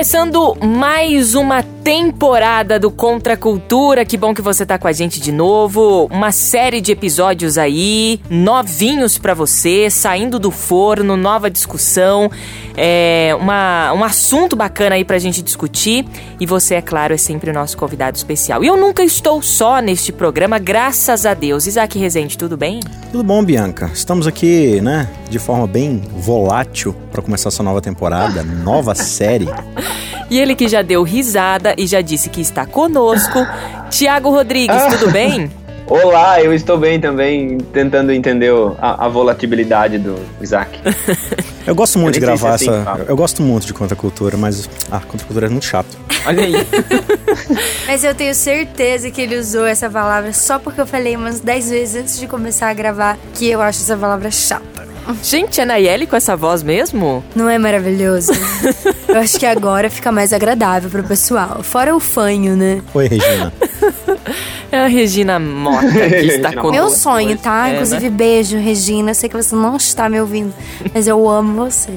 Começando mais uma temporada do Contra Cultura. Que bom que você tá com a gente de novo. Uma série de episódios aí, novinhos para você, saindo do forno, nova discussão, é uma, um assunto bacana aí pra gente discutir. E você, é claro, é sempre o nosso convidado especial. E eu nunca estou só neste programa, graças a Deus. Isaac Rezende, tudo bem? Tudo bom, Bianca? Estamos aqui, né, de forma bem volátil para começar essa nova temporada, nova série. E ele que já deu risada e já disse que está conosco, Tiago Rodrigues, tudo bem? Olá, eu estou bem também, tentando entender a, a volatilidade do Isaac. Eu gosto muito de gravar essa. Assim, eu gosto muito de contracultura, mas. Ah, contracultura é muito chato. Olha aí. mas eu tenho certeza que ele usou essa palavra só porque eu falei umas 10 vezes antes de começar a gravar que eu acho essa palavra chata. Gente, é Nayeli com essa voz mesmo? Não é maravilhoso? Eu acho que agora fica mais agradável pro pessoal. Fora o fanho, né? Oi, Regina. É a Regina Mota que está conosco. Meu sonho, tá? É, Inclusive, né? beijo, Regina. Eu sei que você não está me ouvindo, mas eu amo você.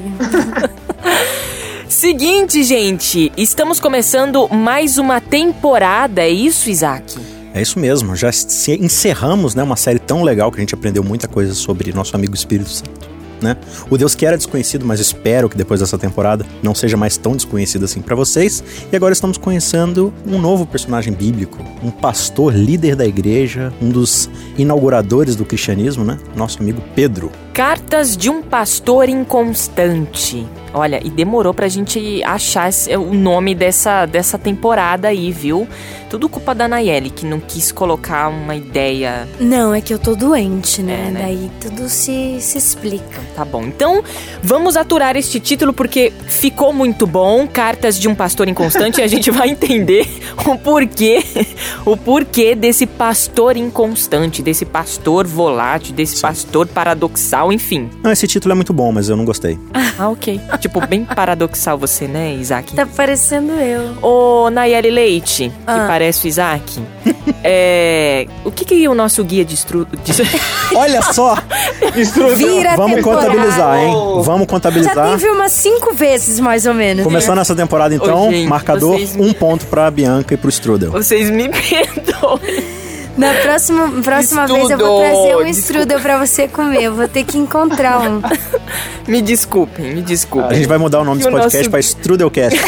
Seguinte, gente, estamos começando mais uma temporada, é isso, Isaac? É isso mesmo, já encerramos né, uma série tão legal que a gente aprendeu muita coisa sobre nosso amigo Espírito Santo né? O Deus que era desconhecido, mas espero que depois dessa temporada não seja mais tão desconhecido assim para vocês. E agora estamos conhecendo um novo personagem bíblico, um pastor líder da igreja, um dos inauguradores do cristianismo, né? Nosso amigo Pedro. Cartas de um pastor inconstante. Olha, e demorou pra gente achar o nome dessa, dessa temporada aí, viu? Tudo culpa da Nayeli, que não quis colocar uma ideia. Não, é que eu tô doente, né? É, né? Daí tudo se, se explica. Tá bom. Então, vamos aturar este título porque ficou muito bom. Cartas de um pastor inconstante e a gente vai entender o porquê, o porquê desse pastor inconstante, desse pastor volátil, desse Sim. pastor paradoxal, enfim. Não, esse título é muito bom, mas eu não gostei. Ah, ok tipo, bem paradoxal você, né, Isaac? Tá parecendo eu. Ô, Nayeli Leite, ah. que parece o Isaac. é, o que que o nosso guia de estru... De... Olha só! Vira Vamos contabilizar, hein? Vamos contabilizar. Já teve umas cinco vezes, mais ou menos. Começando essa temporada, então, Ô, gente, marcador, vocês... um ponto pra Bianca e pro Strudel. Vocês me perdoem. Na próxima, próxima vez eu vou trazer um strudel pra você comer. Eu vou ter que encontrar um. me desculpem, me desculpem. A gente vai mudar o nome desse podcast nosso... pra Strudelcast.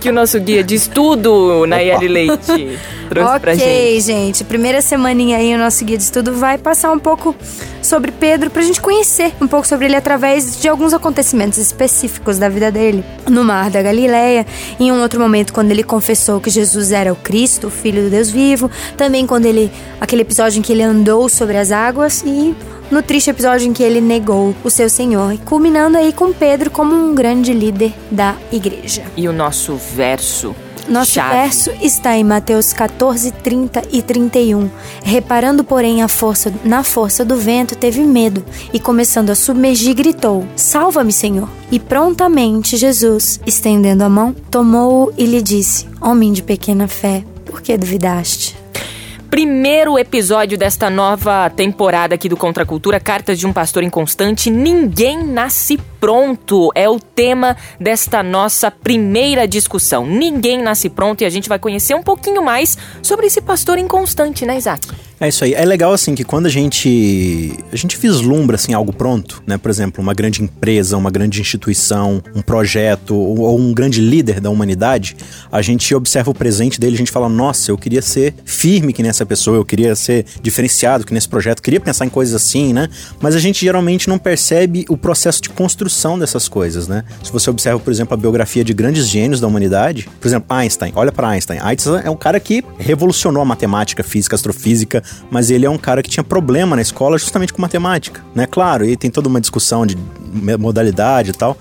que o nosso guia de estudo, Nayeli Leite, trouxe okay, pra gente. Ok, gente. Primeira semaninha aí, o nosso guia de estudo vai passar um pouco sobre Pedro pra gente conhecer um pouco sobre ele através de alguns acontecimentos específicos da vida dele. No Mar da Galileia, em um outro momento quando ele confessou que Jesus era o Cristo, o Filho do Deus vivo, também quando ele aquele episódio em que ele andou sobre as águas e no triste episódio em que ele negou o seu Senhor, culminando aí com Pedro como um grande líder da igreja. E o nosso verso nosso Chave. verso está em Mateus 14, 30 e 31. Reparando, porém, a força, na força do vento, teve medo e, começando a submergir, gritou: Salva-me, Senhor! E prontamente Jesus, estendendo a mão, tomou-o e lhe disse: Homem de pequena fé, por que duvidaste? Primeiro episódio desta nova temporada aqui do Contra Cultura, Cartas de um Pastor Inconstante. Ninguém nasce pronto é o tema desta nossa primeira discussão. Ninguém nasce pronto e a gente vai conhecer um pouquinho mais sobre esse pastor inconstante, né, Isaac? É isso aí. É legal assim que quando a gente a gente vislumbra assim algo pronto, né? Por exemplo, uma grande empresa, uma grande instituição, um projeto ou, ou um grande líder da humanidade, a gente observa o presente dele, a gente fala: "Nossa, eu queria ser firme que nessa pessoa, eu queria ser diferenciado que nesse projeto, queria pensar em coisas assim, né?" Mas a gente geralmente não percebe o processo de construção dessas coisas, né? Se você observa, por exemplo, a biografia de grandes gênios da humanidade, por exemplo, Einstein, olha para Einstein. Einstein é um cara que revolucionou a matemática, física, astrofísica, mas ele é um cara que tinha problema na escola justamente com matemática, né? Claro, e tem toda uma discussão de modalidade e tal,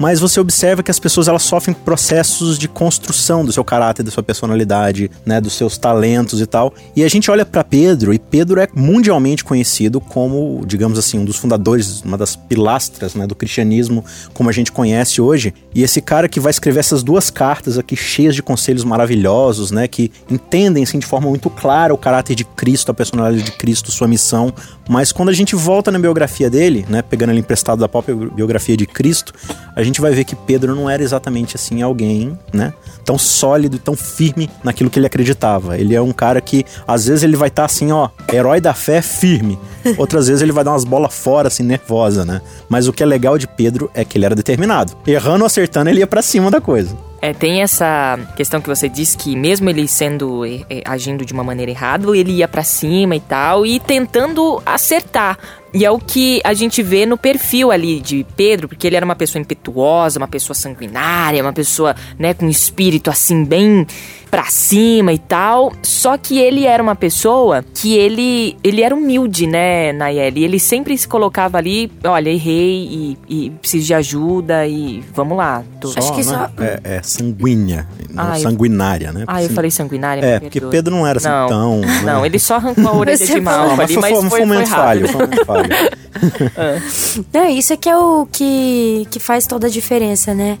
mas você observa que as pessoas elas sofrem processos de construção do seu caráter, da sua personalidade, né, dos seus talentos e tal. E a gente olha para Pedro e Pedro é mundialmente conhecido como, digamos assim, um dos fundadores, uma das pilastras, né, do cristianismo como a gente conhece hoje. E esse cara que vai escrever essas duas cartas aqui cheias de conselhos maravilhosos, né, que entendem assim de forma muito clara o caráter de Cristo, a personalidade de Cristo, sua missão. Mas quando a gente volta na biografia dele, né, pegando ele emprestado da própria biografia de Cristo, a gente gente vai ver que Pedro não era exatamente assim alguém, né? Tão sólido, tão firme naquilo que ele acreditava. Ele é um cara que às vezes ele vai estar tá assim, ó, herói da fé firme. Outras vezes ele vai dar umas bolas fora assim nervosa, né? Mas o que é legal de Pedro é que ele era determinado. Errando ou acertando, ele ia para cima da coisa. É, tem essa questão que você disse que mesmo ele sendo agindo de uma maneira errada, ele ia para cima e tal e tentando acertar. E é o que a gente vê no perfil ali de Pedro, porque ele era uma pessoa impetuosa, uma pessoa sanguinária, uma pessoa, né, com espírito assim bem pra cima e tal. Só que ele era uma pessoa que ele ele era humilde, né, Nayeli? Ele sempre se colocava ali, olha, errei e, e preciso de ajuda e vamos lá. Tô... Só, Acho que só... É, é sanguínea, não sanguinária, né? Ah, eu falei sanguinária. É, porque Pedro não era assim não, tão... Né? Não, ele só arrancou a orelha de mal ali, mas foi, foi, foi, falho, foi um falho. Não, isso é que é o que, que faz toda a diferença, né?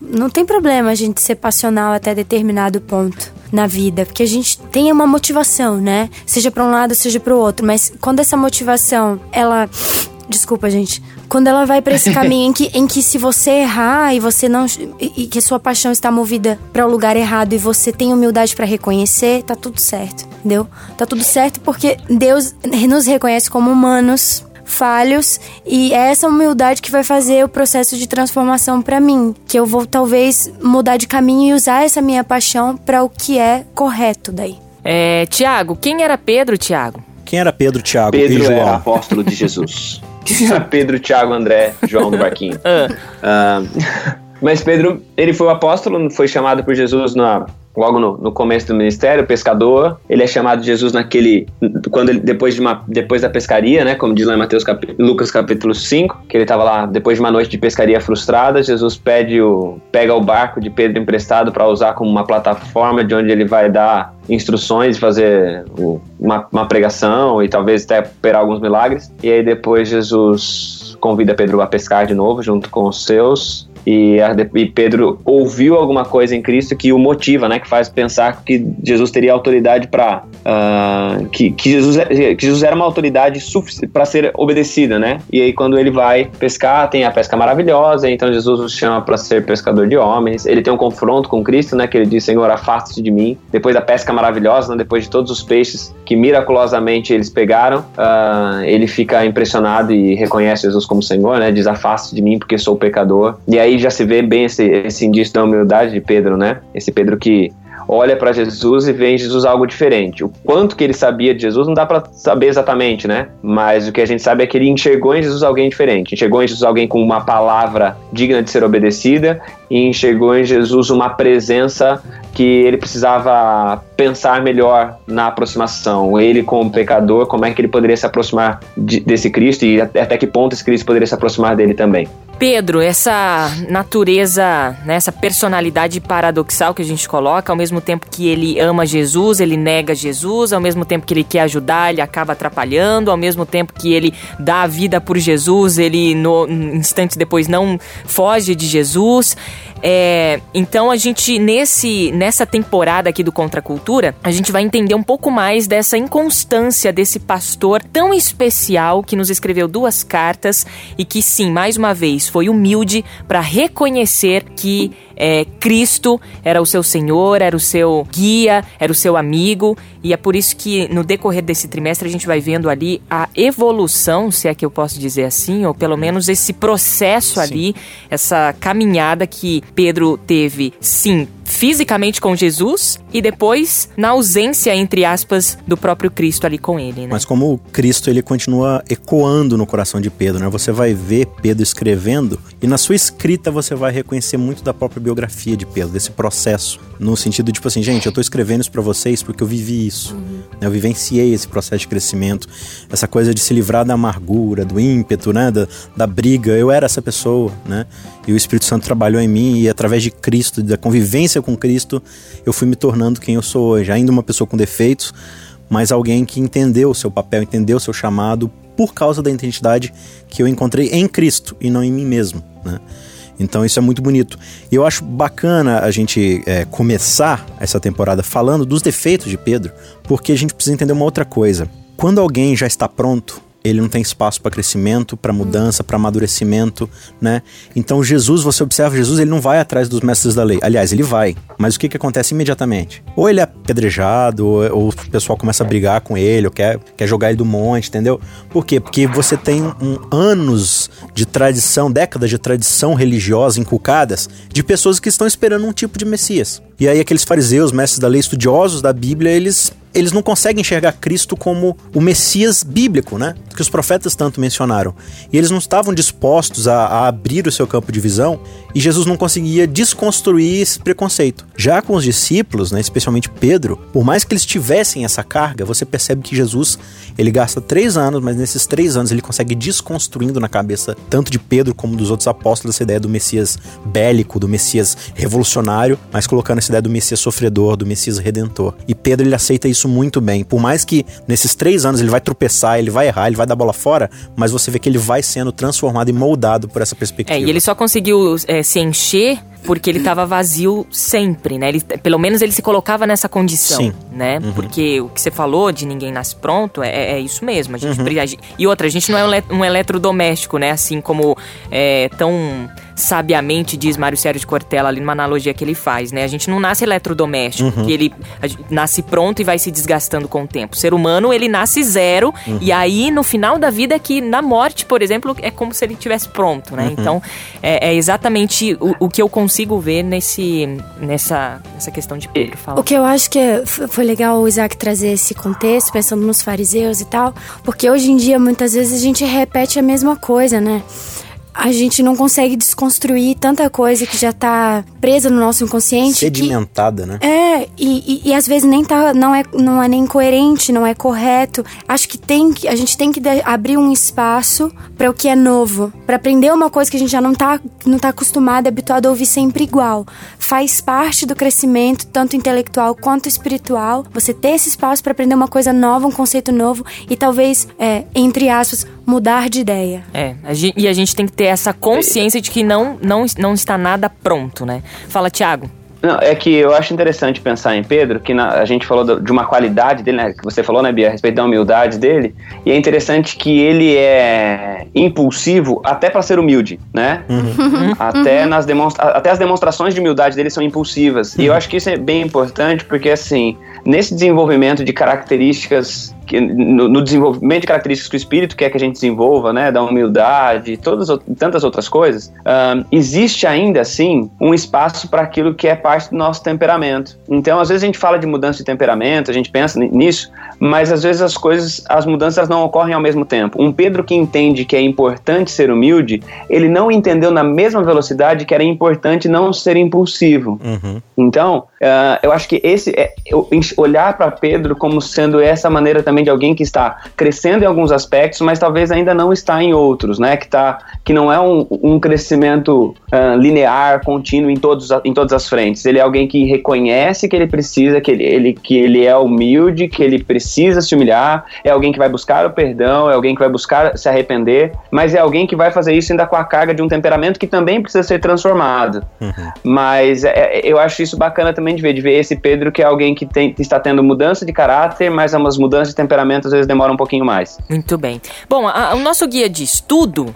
Não tem problema a gente ser passional até determinado ponto na vida, porque a gente tem uma motivação, né? Seja para um lado, seja para o outro, mas quando essa motivação, ela Desculpa, gente. Quando ela vai para esse caminho em que, em que se você errar e você não e, e que a sua paixão está movida para o lugar errado e você tem humildade para reconhecer, tá tudo certo, entendeu? Tá tudo certo porque Deus nos reconhece como humanos falhos e é essa humildade que vai fazer o processo de transformação para mim, que eu vou talvez mudar de caminho e usar essa minha paixão para o que é correto daí. É, Tiago, quem era Pedro, Tiago? Quem era Pedro, Tiago Pedro e João? era apóstolo de Jesus. Pedro, Tiago, André, João do Barquinho. Uh, mas Pedro, ele foi o apóstolo, foi chamado por Jesus na, logo no, no, começo do ministério, pescador. Ele é chamado de Jesus naquele quando ele, depois de uma depois da pescaria, né, como diz lá em Mateus cap, Lucas capítulo 5, que ele estava lá depois de uma noite de pescaria frustrada, Jesus pede o pega o barco de Pedro emprestado para usar como uma plataforma de onde ele vai dar instruções, fazer uma, uma pregação e talvez até operar alguns milagres. E aí depois Jesus convida Pedro a pescar de novo junto com os seus e, e, Pedro ouviu alguma coisa em Cristo que o motiva, né? Que faz pensar que Jesus teria autoridade para uh, ah, que, que, Jesus, que Jesus era uma autoridade para ser obedecida, né? E aí quando ele vai pescar, tem a pesca maravilhosa, então Jesus o chama para ser pescador de homens. Ele tem um confronto com Cristo, né? Que ele diz: Senhor, afaste-te de mim. Depois da pesca maravilhosa, né, depois de todos os peixes que miraculosamente eles pegaram, uh, ele fica impressionado e reconhece Jesus como Senhor, né? Diz: afaste de mim porque sou pecador. E aí já se vê bem esse, esse indício da humildade de Pedro, né? Esse Pedro que olha para Jesus e vê em Jesus algo diferente. O quanto que ele sabia de Jesus não dá para saber exatamente, né? Mas o que a gente sabe é que ele enxergou em Jesus alguém diferente. Enxergou em Jesus alguém com uma palavra digna de ser obedecida e enxergou em Jesus uma presença que ele precisava pensar melhor na aproximação. Ele, como pecador, como é que ele poderia se aproximar de, desse Cristo e até que ponto esse Cristo poderia se aproximar dele também. Pedro, essa natureza, né, essa personalidade paradoxal que a gente coloca, ao mesmo tempo que ele ama Jesus, ele nega Jesus, ao mesmo tempo que ele quer ajudar, ele acaba atrapalhando, ao mesmo tempo que ele dá a vida por Jesus, ele no instante depois não foge de Jesus. É, então a gente nesse nessa temporada aqui do Contra Cultura, a gente vai entender um pouco mais dessa inconstância desse pastor tão especial que nos escreveu duas cartas e que sim, mais uma vez, foi humilde para reconhecer que é, Cristo era o seu Senhor, era o seu guia, era o seu amigo, e é por isso que no decorrer desse trimestre a gente vai vendo ali a evolução, se é que eu posso dizer assim, ou pelo menos esse processo sim. ali, essa caminhada que Pedro teve, sim, fisicamente com Jesus e depois na ausência, entre aspas, do próprio Cristo ali com ele. Né? Mas como o Cristo ele continua ecoando no coração de Pedro, né? Você vai ver Pedro escrevendo e na sua escrita você vai reconhecer muito da própria biografia de Pedro, desse processo. No sentido, tipo assim, gente, eu tô escrevendo isso pra vocês porque eu vivi isso. Uhum. Eu vivenciei esse processo de crescimento. Essa coisa de se livrar da amargura, do ímpeto, né? Da, da briga. Eu era essa pessoa, né? E o Espírito Santo trabalhou em mim e através de Cristo, da convivência com Cristo, eu fui me tornando quem eu sou hoje. Ainda uma pessoa com defeitos, mas alguém que entendeu o seu papel, entendeu o seu chamado por causa da identidade que eu encontrei em Cristo e não em mim mesmo, né? Então isso é muito bonito. E eu acho bacana a gente é, começar essa temporada falando dos defeitos de Pedro, porque a gente precisa entender uma outra coisa. Quando alguém já está pronto, ele não tem espaço para crescimento, para mudança, para amadurecimento, né? Então Jesus, você observa Jesus, ele não vai atrás dos mestres da lei. Aliás, ele vai, mas o que que acontece imediatamente? Ou ele é apedrejado, ou, ou o pessoal começa a brigar com ele, ou quer, quer jogar ele do monte, entendeu? Por quê? Porque você tem um, anos de tradição, décadas de tradição religiosa inculcadas de pessoas que estão esperando um tipo de Messias. E aí aqueles fariseus, mestres da lei, estudiosos da Bíblia, eles eles não conseguem enxergar Cristo como o Messias bíblico, né? Que os profetas tanto mencionaram. E eles não estavam dispostos a, a, abrir o seu campo de visão e Jesus não conseguia desconstruir esse preconceito. Já com os discípulos, né, especialmente Pedro, por mais que eles tivessem essa carga, você percebe que Jesus ele gasta três anos, mas nesses três anos ele consegue desconstruindo na cabeça tanto de Pedro como dos outros apóstolos essa ideia do Messias bélico, do Messias revolucionário, mas colocando essa ideia do Messias sofredor, do Messias redentor. E Pedro ele aceita isso muito bem. Por mais que nesses três anos ele vai tropeçar, ele vai errar, ele vai dar bola fora, mas você vê que ele vai sendo transformado e moldado por essa perspectiva. É, e ele só conseguiu é, se encher porque ele estava vazio sempre, né? Ele, pelo menos ele se colocava nessa condição, Sim. né? Uhum. Porque o que você falou de ninguém nasce pronto é, é isso mesmo. A gente, uhum. E outra, a gente não é um, eletrodoméstico, né? Assim como é, tão sabiamente diz Mário Sérgio de Cortella ali numa analogia que ele faz, né? A gente não nasce eletrodoméstico, uhum. que ele nasce pronto e vai se desgastando com o tempo. O ser humano, ele nasce zero uhum. e aí no final da vida é que na morte, por exemplo, é como se ele tivesse pronto, né? Uhum. Então, é, é exatamente o, o que eu consigo ver nesse, nessa, nessa questão de Pedro falar. O que eu acho que foi legal o Isaac trazer esse contexto, pensando nos fariseus e tal, porque hoje em dia muitas vezes a gente repete a mesma coisa, né? A gente não consegue desconstruir tanta coisa que já tá presa no nosso inconsciente. Sedimentada, que, né? É, e, e, e, às vezes nem tá, não é, não é nem coerente, não é correto. Acho que tem que, a gente tem que abrir um espaço para o que é novo, para aprender uma coisa que a gente já não tá, não tá acostumado, habituado a ouvir sempre igual. Faz parte do crescimento, tanto intelectual quanto espiritual, você ter esse espaço para aprender uma coisa nova, um conceito novo e talvez, é, entre aspas, mudar de ideia. É, a gente, e a gente tem que ter essa consciência de que não, não, não está nada pronto, né? Fala, Tiago. Não, é que eu acho interessante pensar em Pedro, que na, a gente falou de uma qualidade dele, né, que você falou, né, Bia, a respeito da humildade dele, e é interessante que ele é impulsivo até para ser humilde, né? Uhum. Até, nas demonstra até as demonstrações de humildade dele são impulsivas. Uhum. E eu acho que isso é bem importante, porque assim, nesse desenvolvimento de características que, no, no, desenvolvimento de características que o espírito quer que a gente desenvolva, né, da humildade, todas tantas outras coisas, um, existe ainda assim um espaço para aquilo que é parte do nosso temperamento. Então, às vezes a gente fala de mudança de temperamento, a gente pensa nisso, mas às vezes as coisas, as mudanças não ocorrem ao mesmo tempo. Um Pedro que entende que é importante ser humilde, ele não entendeu na mesma velocidade que era importante não ser impulsivo. Uhum. Então, uh, eu acho que esse é, olhar para Pedro como sendo essa maneira também de alguém que está crescendo em alguns aspectos, mas talvez ainda não está em outros, né? Que, tá, que não é um, um crescimento uh, linear, contínuo em, todos, em todas as frentes. Ele é alguém que reconhece que ele precisa, que ele, ele, que ele é humilde, que ele precisa se humilhar, é alguém que vai buscar o perdão, é alguém que vai buscar se arrepender, mas é alguém que vai fazer isso ainda com a carga de um temperamento que também precisa ser transformado. Uhum. Mas é, é eu acho isso bacana também de ver, de ver esse Pedro que é alguém que tem, está tendo mudança de caráter, mas umas mudanças de temperamento às vezes demora um pouquinho mais. Muito bem. Bom, a, o nosso guia de estudo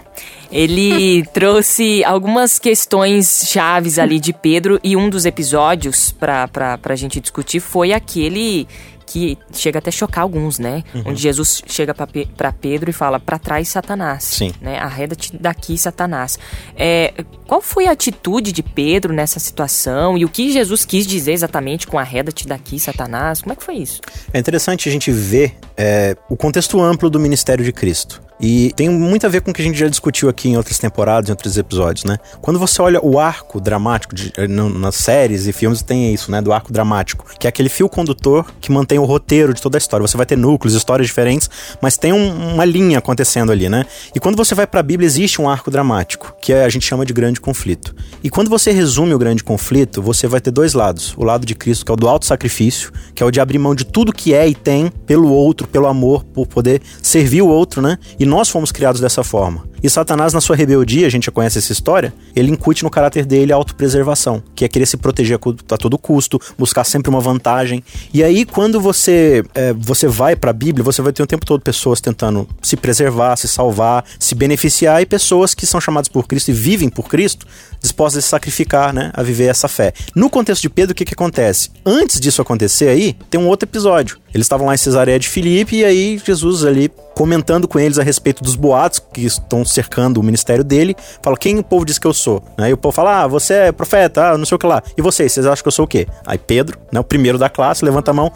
ele trouxe algumas questões chaves ali de Pedro e um dos episódios para a gente discutir foi aquele que chega até chocar alguns, né? Uhum. Onde Jesus chega para Pedro e fala: para trás, Satanás. Sim. Né? Arreda-te daqui, Satanás. É, qual foi a atitude de Pedro nessa situação e o que Jesus quis dizer exatamente com arreda-te daqui, Satanás? Como é que foi isso? É interessante a gente ver é, o contexto amplo do ministério de Cristo. E tem muito a ver com o que a gente já discutiu aqui em outras temporadas, em outros episódios, né? Quando você olha o arco dramático, de, eh, nas séries e filmes tem isso, né? Do arco dramático, que é aquele fio condutor que mantém o roteiro de toda a história. Você vai ter núcleos, histórias diferentes, mas tem um, uma linha acontecendo ali, né? E quando você vai para a Bíblia, existe um arco dramático, que a gente chama de grande conflito. E quando você resume o grande conflito, você vai ter dois lados. O lado de Cristo, que é o do alto sacrifício, que é o de abrir mão de tudo que é e tem pelo outro, pelo amor, por poder servir o outro, né? E nós fomos criados dessa forma. E Satanás, na sua rebeldia, a gente já conhece essa história, ele incute no caráter dele a autopreservação, que é querer se proteger a todo custo, buscar sempre uma vantagem. E aí, quando você, é, você vai para a Bíblia, você vai ter o tempo todo pessoas tentando se preservar, se salvar, se beneficiar, e pessoas que são chamadas por Cristo e vivem por Cristo, dispostas a se sacrificar, né, a viver essa fé. No contexto de Pedro, o que, que acontece? Antes disso acontecer aí, tem um outro episódio. Eles estavam lá em Cesareia de Filipe e aí Jesus ali comentando com eles a respeito dos boatos que estão cercando o ministério dele, fala: "Quem o povo diz que eu sou?" Aí né? o povo fala: "Ah, você é profeta, ah, não sei o que lá. E vocês, vocês acham que eu sou o quê?" Aí Pedro, né, o primeiro da classe, levanta a mão: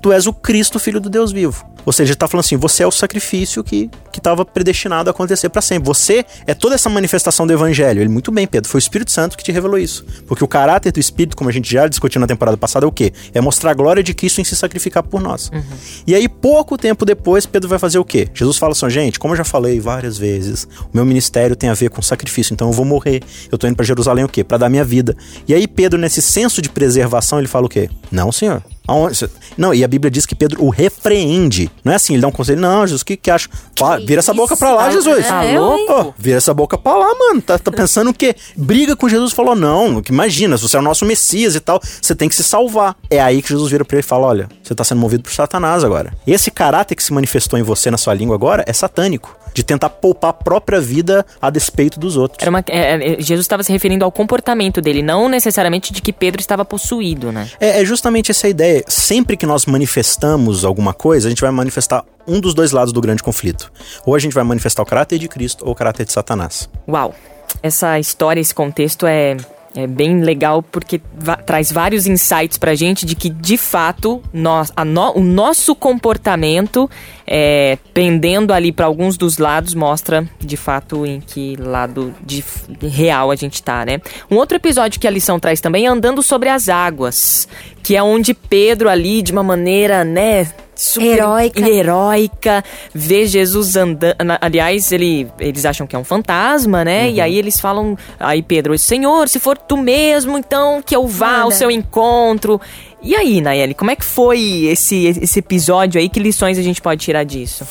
"Tu és o Cristo, filho do Deus vivo." Ou seja, ele está falando assim: você é o sacrifício que estava predestinado a acontecer para sempre. Você é toda essa manifestação do evangelho. Ele, muito bem, Pedro, foi o Espírito Santo que te revelou isso. Porque o caráter do Espírito, como a gente já discutiu na temporada passada, é o quê? É mostrar a glória de Cristo em se sacrificar por nós. Uhum. E aí, pouco tempo depois, Pedro vai fazer o quê? Jesus fala assim: gente, como eu já falei várias vezes, o meu ministério tem a ver com sacrifício, então eu vou morrer. Eu tô indo para Jerusalém o quê? Para dar minha vida. E aí, Pedro, nesse senso de preservação, ele fala o quê? Não, senhor. Aonde? Não, e a Bíblia diz que Pedro o repreende. Não é assim, ele dá um conselho. Não, Jesus, o que, que acha? Fala, vira essa boca pra lá, Jesus. Tá louco? Oh, vira essa boca pra lá, mano. Tá, tá pensando o quê? Briga com Jesus falou: não, que imagina, se você é o nosso Messias e tal, você tem que se salvar. É aí que Jesus vira pra ele e fala: olha, você tá sendo movido por Satanás agora. Esse caráter que se manifestou em você na sua língua agora é satânico de tentar poupar a própria vida a despeito dos outros. Era uma, é, é Jesus estava se referindo ao comportamento dele, não necessariamente de que Pedro estava possuído, né? É, é justamente essa ideia. Sempre que nós manifestamos alguma coisa, a gente vai manifestar um dos dois lados do grande conflito. Ou a gente vai manifestar o caráter de Cristo ou o caráter de Satanás. Uau! Essa história, esse contexto é é bem legal porque traz vários insights pra gente de que, de fato, nós, no, o nosso comportamento, é, pendendo ali para alguns dos lados, mostra de fato em que lado de, real a gente tá, né? Um outro episódio que a lição traz também é Andando sobre as Águas, que é onde Pedro ali, de uma maneira, né, super heróica. heróica, ver Jesus andando. Aliás, ele, eles acham que é um fantasma, né? Uhum. E aí eles falam, aí Pedro, Senhor, se for tu mesmo, então que eu vá Manda. ao seu encontro. E aí, Nayeli, como é que foi esse, esse episódio aí? Que lições a gente pode tirar disso?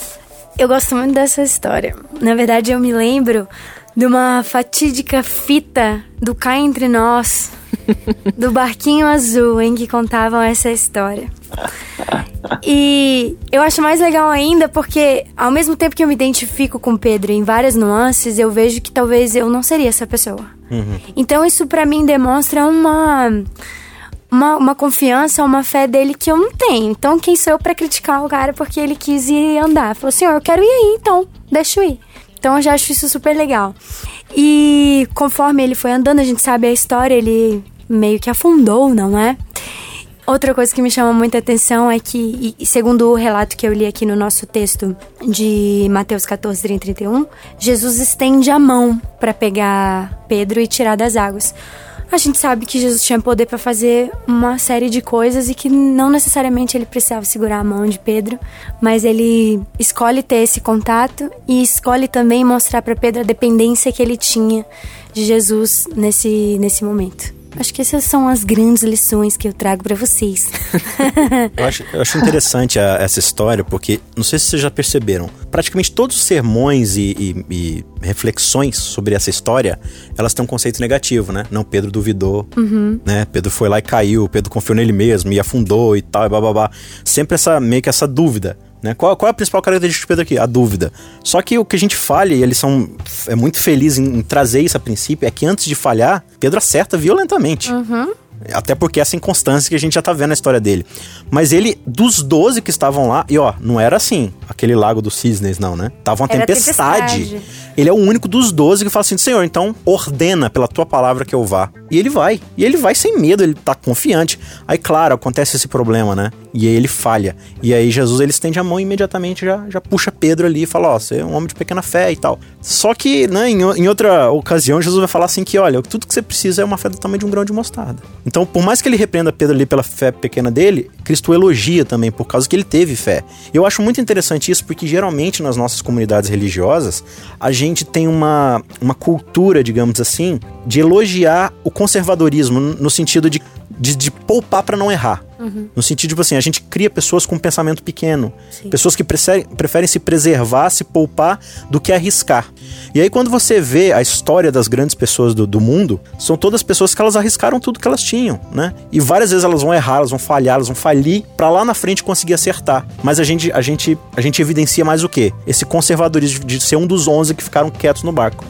Eu gosto muito dessa história. Na verdade, eu me lembro de uma fatídica fita do Cá Entre Nós, do Barquinho Azul, em que contavam essa história. E eu acho mais legal ainda porque, ao mesmo tempo que eu me identifico com Pedro em várias nuances, eu vejo que talvez eu não seria essa pessoa. Uhum. Então, isso para mim demonstra uma, uma, uma, confiança, uma fé dele que eu não tenho. Então, quem sou eu para criticar o cara porque ele quis ir andar? Falou, senhor, eu quero ir aí, então, deixa eu ir. Então, eu já acho isso super legal. E conforme ele foi andando, a gente sabe a história, ele meio que afundou, não é? Outra coisa que me chama muita atenção é que, segundo o relato que eu li aqui no nosso texto de Mateus 14, 30, 31, Jesus estende a mão para pegar Pedro e tirar das águas. A gente sabe que Jesus tinha poder para fazer uma série de coisas e que não necessariamente ele precisava segurar a mão de Pedro, mas ele escolhe ter esse contato e escolhe também mostrar para Pedro a dependência que ele tinha de Jesus nesse, nesse momento. Acho que essas são as grandes lições que eu trago para vocês. eu, acho, eu acho interessante a, essa história, porque não sei se vocês já perceberam, praticamente todos os sermões e, e, e, reflexões sobre essa história, elas têm um conceito negativo, né? Não, Pedro duvidou, uhum. né? Pedro foi lá e caiu, Pedro confiou nele mesmo e afundou e tal, e babá. Sempre essa meio que essa dúvida. Né? Qual, qual é a principal característica de Pedro aqui? A dúvida. Só que o que a gente falha, e eles são é muito felizes em, em trazer isso a princípio, é que antes de falhar, Pedro acerta violentamente. Uhum. Até porque essa inconstância que a gente já tá vendo na história dele. Mas ele, dos 12 que estavam lá, e ó, não era assim, aquele lago dos cisnes, não, né? Tava uma tempestade. tempestade. Ele é o único dos doze que fala assim: Senhor, então ordena pela tua palavra que eu vá. E ele vai. E ele vai sem medo, ele tá confiante. Aí, claro, acontece esse problema, né? E aí ele falha. E aí Jesus ele estende a mão e imediatamente já, já puxa Pedro ali e fala: Ó, oh, você é um homem de pequena fé e tal. Só que, né, em, em outra ocasião, Jesus vai falar assim: que olha, tudo que você precisa é uma fé do tamanho de um grão de mostarda. Então, por mais que ele repreenda Pedro ali pela fé pequena dele, Cristo elogia também por causa que ele teve fé. Eu acho muito interessante isso porque geralmente nas nossas comunidades religiosas a gente tem uma, uma cultura, digamos assim, de elogiar o conservadorismo no sentido de, de, de poupar para não errar. Uhum. No sentido, tipo assim, a gente cria pessoas com um pensamento pequeno. Sim. Pessoas que preferem, preferem se preservar, se poupar, do que arriscar. E aí, quando você vê a história das grandes pessoas do, do mundo, são todas pessoas que elas arriscaram tudo que elas tinham, né? E várias vezes elas vão errar, elas vão falhar, elas vão falir, para lá na frente conseguir acertar. Mas a gente, a gente, a gente evidencia mais o quê? Esse conservadorismo de ser um dos onze que ficaram quietos no barco.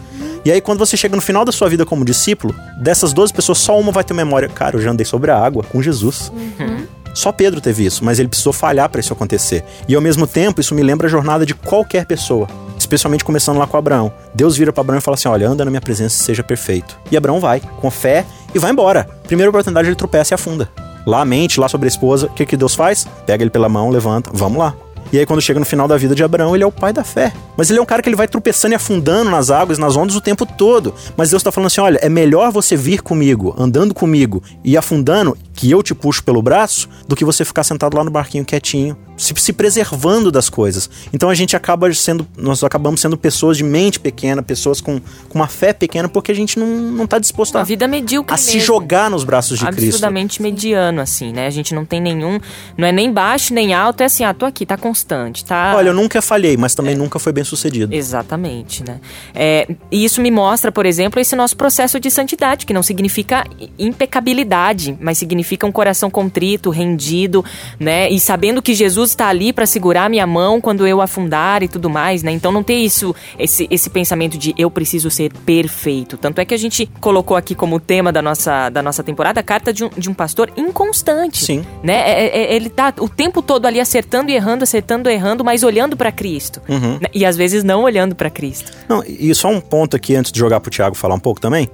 E aí, quando você chega no final da sua vida como discípulo, dessas 12 pessoas, só uma vai ter memória. Cara, eu já andei sobre a água com Jesus. Uhum. Só Pedro teve isso, mas ele precisou falhar para isso acontecer. E ao mesmo tempo, isso me lembra a jornada de qualquer pessoa, especialmente começando lá com Abraão. Deus vira para Abraão e fala assim: Olha, anda na minha presença e seja perfeito. E Abraão vai, com fé, e vai embora. Primeira oportunidade, ele tropeça e afunda. Lá mente, lá sobre a esposa, o que, que Deus faz? Pega ele pela mão, levanta, vamos lá. E aí, quando chega no final da vida de Abraão, ele é o pai da fé. Mas ele é um cara que ele vai tropeçando e afundando nas águas, nas ondas o tempo todo. Mas Deus está falando assim: olha, é melhor você vir comigo, andando comigo e afundando, que eu te puxo pelo braço, do que você ficar sentado lá no barquinho quietinho, se, se, preservando das coisas. Então a gente acaba sendo, nós acabamos sendo pessoas de mente pequena, pessoas com, com uma fé pequena, porque a gente não, não tá disposto a, vida medíocre a se jogar nos braços de Cristo. Absurdamente mediano, assim, né? A gente não tem nenhum, não é nem baixo nem alto, é assim, ah, tô aqui, tá constante, tá? Olha, eu nunca falhei, mas também é. nunca foi bem sucedido. Exatamente, né? É, e isso me mostra, por exemplo, esse nosso processo de santidade, que não significa impecabilidade, mas significa um coração contrito, rendido, né? E sabendo que Jesus Jesus está ali para segurar minha mão quando eu afundar e tudo mais, né? Então não ter isso, esse, esse pensamento de eu preciso ser perfeito. Tanto é que a gente colocou aqui como tema da nossa, da nossa temporada a carta de um, de um pastor inconstante. Sim. Né? É, é, é ele tá o tempo todo ali acertando e errando, acertando e errando, mas olhando para Cristo. Uhum. Né? E às vezes não olhando para Cristo. Não, e só um ponto aqui antes de jogar pro Tiago falar um pouco também.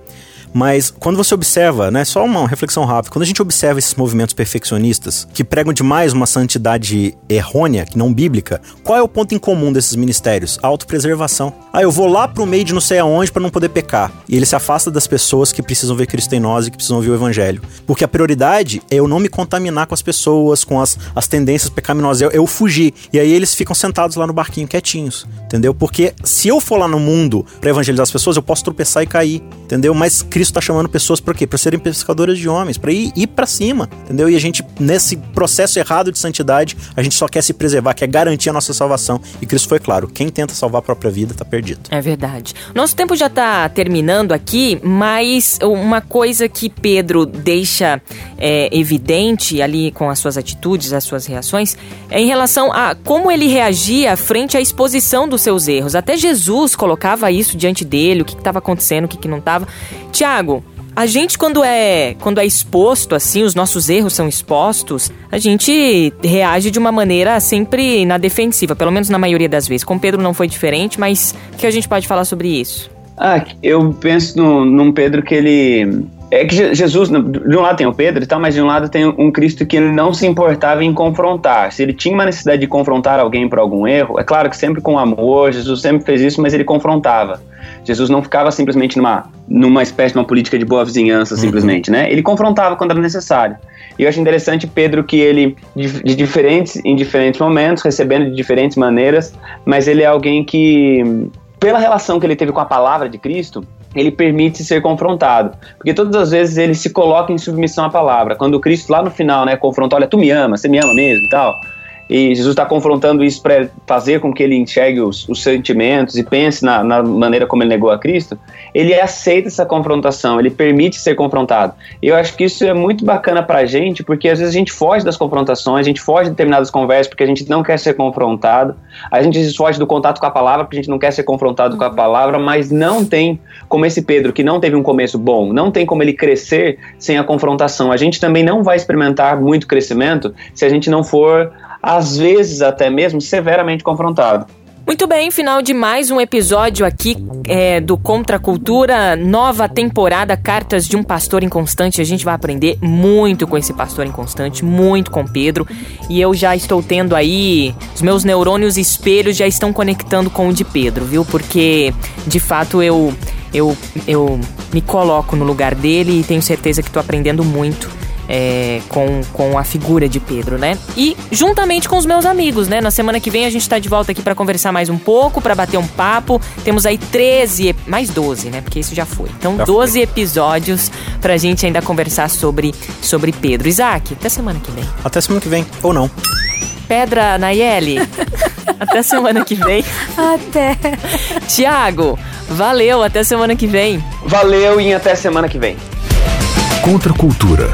Mas quando você observa, né, só uma reflexão rápida, quando a gente observa esses movimentos perfeccionistas que pregam demais uma santidade errônea, que não bíblica, qual é o ponto em comum desses ministérios? Autopreservação. Ah, eu vou lá pro meio de não sei aonde para não poder pecar. E ele se afasta das pessoas que precisam ver Cristo em nós e que precisam ouvir o evangelho. Porque a prioridade é eu não me contaminar com as pessoas, com as, as tendências pecaminosas, eu, eu fugir. E aí eles ficam sentados lá no barquinho quietinhos, entendeu? Porque se eu for lá no mundo para evangelizar as pessoas, eu posso tropeçar e cair, entendeu? Mas Cristo Cristo está chamando pessoas para quê? Para serem pescadoras de homens, para ir, ir para cima, entendeu? E a gente, nesse processo errado de santidade, a gente só quer se preservar, quer garantir a nossa salvação. E Cristo foi claro: quem tenta salvar a própria vida está perdido. É verdade. Nosso tempo já está terminando aqui, mas uma coisa que Pedro deixa é, evidente ali com as suas atitudes, as suas reações, é em relação a como ele reagia frente à exposição dos seus erros. Até Jesus colocava isso diante dele, o que estava acontecendo, o que, que não estava. Tiago, a gente quando é quando é exposto assim, os nossos erros são expostos, a gente reage de uma maneira sempre na defensiva, pelo menos na maioria das vezes. Com Pedro não foi diferente, mas o que a gente pode falar sobre isso? Ah, eu penso no, num Pedro que ele é que Jesus, de um lado tem o Pedro e tal, mas de um lado tem um Cristo que ele não se importava em confrontar. Se ele tinha uma necessidade de confrontar alguém por algum erro, é claro que sempre com amor, Jesus sempre fez isso, mas ele confrontava. Jesus não ficava simplesmente numa, numa espécie de uma política de boa vizinhança, simplesmente, uhum. né? Ele confrontava quando era necessário. E eu acho interessante Pedro que ele, de, de diferentes, em diferentes momentos, recebendo de diferentes maneiras, mas ele é alguém que, pela relação que ele teve com a palavra de Cristo, ele permite ser confrontado. Porque todas as vezes ele se coloca em submissão à palavra. Quando Cristo lá no final, né, confronta, olha, tu me ama, você me ama mesmo e tal e Jesus está confrontando isso para fazer com que ele enxergue os, os sentimentos e pense na, na, maneira como ele negou a Cristo, ele aceita essa confrontação, ele permite ser confrontado. Eu acho que isso é muito bacana para a gente, porque às vezes a gente foge das confrontações, a gente foge de determinadas conversas porque a gente não quer ser confrontado, a gente foge do contato com a palavra porque a gente não quer ser confrontado com a palavra, mas não tem como esse Pedro, que não teve um começo bom, não tem como ele crescer sem a confrontação. A gente também não vai experimentar muito crescimento se a gente não for às vezes até mesmo severamente confrontado. Muito bem, final de mais um episódio aqui é, do Contra a Cultura, nova temporada, Cartas de um Pastor Inconstante. A gente vai aprender muito com esse pastor inconstante, muito com Pedro. E eu já estou tendo aí, os meus neurônios espelhos já estão conectando com o de Pedro, viu? Porque, de fato, eu, eu, eu me coloco no lugar dele e tenho certeza que estou aprendendo muito é, com, com a figura de Pedro, né? E juntamente com os meus amigos, né? Na semana que vem a gente tá de volta aqui para conversar mais um pouco, para bater um papo. Temos aí 13, mais 12, né? Porque isso já foi. Então, já 12 foi. episódios pra gente ainda conversar sobre, sobre Pedro. Isaac, até semana que vem. Até semana que vem, ou não. Pedra Nayeli. até semana que vem. Até. Tiago, valeu, até semana que vem. Valeu e até semana que vem. Contra a cultura